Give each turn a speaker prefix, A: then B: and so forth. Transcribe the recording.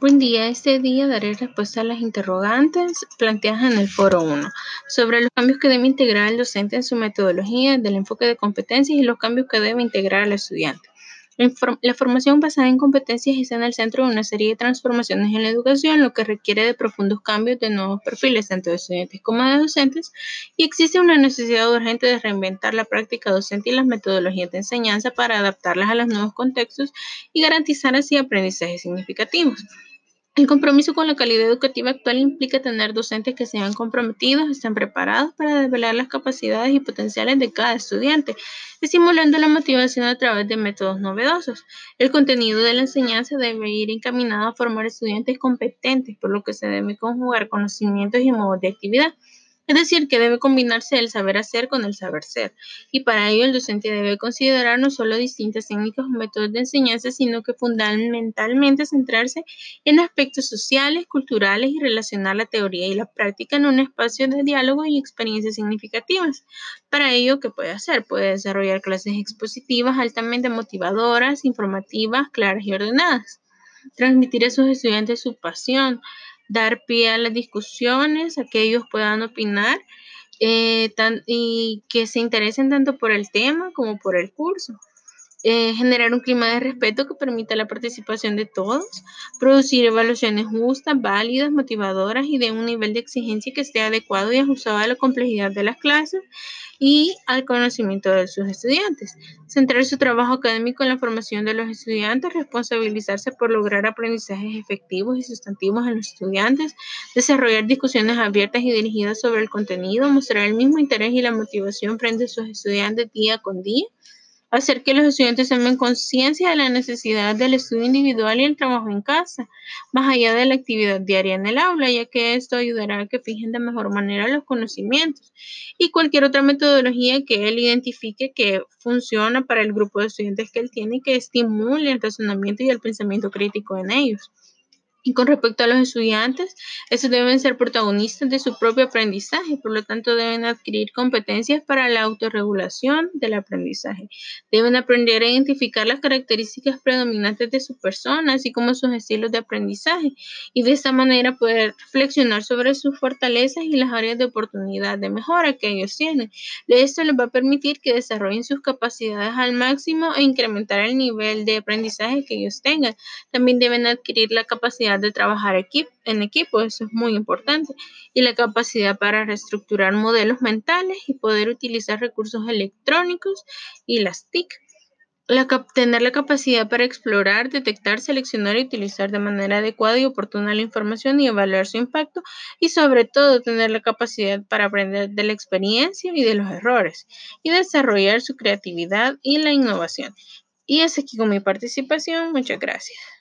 A: Buen día, este día daré respuesta a las interrogantes planteadas en el foro 1 sobre los cambios que debe integrar el docente en su metodología del enfoque de competencias y los cambios que debe integrar al estudiante. La formación basada en competencias está en el centro de una serie de transformaciones en la educación, lo que requiere de profundos cambios de nuevos perfiles, tanto de estudiantes como de docentes, y existe una necesidad urgente de reinventar la práctica docente y las metodologías de enseñanza para adaptarlas a los nuevos contextos y garantizar así aprendizajes significativos. El compromiso con la calidad educativa actual implica tener docentes que sean comprometidos, estén preparados para desvelar las capacidades y potenciales de cada estudiante, estimulando la motivación a través de métodos novedosos. El contenido de la enseñanza debe ir encaminado a formar estudiantes competentes, por lo que se debe conjugar conocimientos y modos de actividad. Es decir, que debe combinarse el saber hacer con el saber ser. Y para ello el docente debe considerar no solo distintas técnicas o métodos de enseñanza, sino que fundamentalmente centrarse en aspectos sociales, culturales y relacionar la teoría y la práctica en un espacio de diálogo y experiencias significativas. Para ello, ¿qué puede hacer? Puede desarrollar clases expositivas altamente motivadoras, informativas, claras y ordenadas. Transmitir a sus estudiantes su pasión, dar pie a las discusiones, a que ellos puedan opinar eh, y que se interesen tanto por el tema como por el curso. Eh, generar un clima de respeto que permita la participación de todos, producir evaluaciones justas, válidas, motivadoras y de un nivel de exigencia que esté adecuado y ajustado a la complejidad de las clases y al conocimiento de sus estudiantes. Centrar su trabajo académico en la formación de los estudiantes, responsabilizarse por lograr aprendizajes efectivos y sustantivos en los estudiantes, desarrollar discusiones abiertas y dirigidas sobre el contenido, mostrar el mismo interés y la motivación frente a sus estudiantes día con día hacer que los estudiantes tomen conciencia de la necesidad del estudio individual y el trabajo en casa, más allá de la actividad diaria en el aula, ya que esto ayudará a que fijen de mejor manera los conocimientos y cualquier otra metodología que él identifique que funciona para el grupo de estudiantes que él tiene y que estimule el razonamiento y el pensamiento crítico en ellos. Y con respecto a los estudiantes, estos deben ser protagonistas de su propio aprendizaje, por lo tanto deben adquirir competencias para la autorregulación del aprendizaje. Deben aprender a identificar las características predominantes de su persona, así como sus estilos de aprendizaje, y de esta manera poder reflexionar sobre sus fortalezas y las áreas de oportunidad de mejora que ellos tienen. Esto les va a permitir que desarrollen sus capacidades al máximo e incrementar el nivel de aprendizaje que ellos tengan. También deben adquirir la capacidad de trabajar en equipo, eso es muy importante, y la capacidad para reestructurar modelos mentales y poder utilizar recursos electrónicos y las TIC. tener la capacidad para explorar, detectar, seleccionar y utilizar de manera adecuada y oportuna la información y evaluar su impacto y sobre todo tener la capacidad para aprender de la experiencia y de los errores y desarrollar su creatividad y la innovación. Y es aquí con mi participación. Muchas gracias.